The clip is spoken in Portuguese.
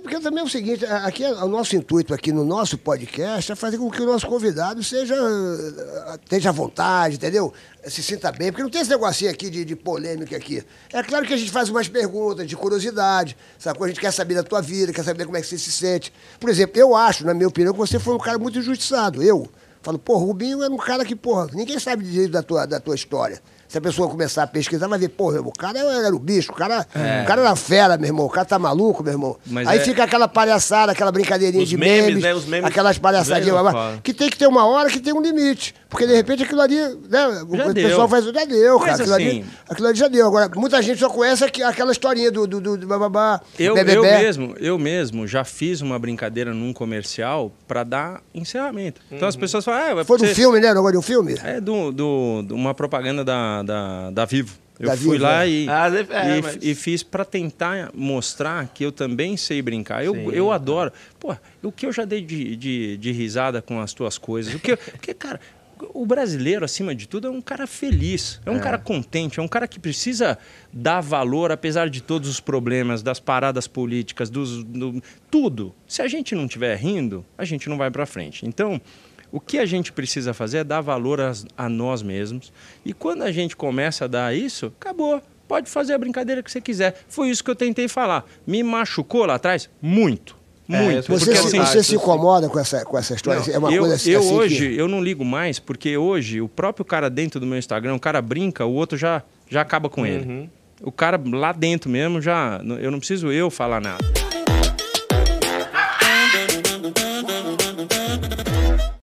Porque também é o seguinte, aqui o nosso intuito aqui no nosso podcast é fazer com que o nosso convidado seja esteja à vontade, entendeu? Se sinta bem, porque não tem esse negocinho aqui de, de polêmica aqui. É claro que a gente faz umas perguntas de curiosidade, sacou? A gente quer saber da tua vida, quer saber como é que você se sente. Por exemplo, eu acho, na minha opinião, que você foi um cara muito injustiçado. Eu falo, pô, Rubinho era um cara que, porra, ninguém sabe direito da tua, da tua história. Se a pessoa começar a pesquisar, vai ver, pô, o cara era o bicho, o cara, é. o cara era fera, meu irmão, o cara tá maluco, meu irmão. Mas Aí é... fica aquela palhaçada, aquela brincadeirinha Os de memes, memes, né? Os memes aquelas palhaçadinhas, que tem que ter uma hora que tem um limite. Porque de repente aquilo ali, né? Já o deu. pessoal faz, já deu, cara. Aquilo, assim, ali, aquilo ali já deu. Agora, muita gente só conhece aquela historinha do, do, do, do bababá. Eu, eu mesmo, eu mesmo já fiz uma brincadeira num comercial pra dar encerramento. Então uhum. as pessoas falam, ah, Foi do filme, né? De um filme? É, do, do, uma propaganda da da, da Vivo. Eu da fui Vivo, lá é. e, ah, é, e, mas... e, fiz para tentar mostrar que eu também sei brincar. Eu, eu adoro. Pô, o que eu já dei de, de, de risada com as tuas coisas? O que, porque, cara, o brasileiro, acima de tudo, é um cara feliz, é um é. cara contente, é um cara que precisa dar valor, apesar de todos os problemas, das paradas políticas, dos, do, tudo. Se a gente não estiver rindo, a gente não vai para frente. Então, o que a gente precisa fazer é dar valor a, a nós mesmos. E quando a gente começa a dar isso, acabou. Pode fazer a brincadeira que você quiser. Foi isso que eu tentei falar. Me machucou lá atrás? Muito. É, muito. Você, porque, se, assim, você se incomoda com essa, com essa história? Não, é uma eu, coisa assim, eu assim hoje, que... eu não ligo mais, porque hoje o próprio cara dentro do meu Instagram, o cara brinca, o outro já, já acaba com uhum. ele. O cara lá dentro mesmo já. Eu não preciso eu falar nada.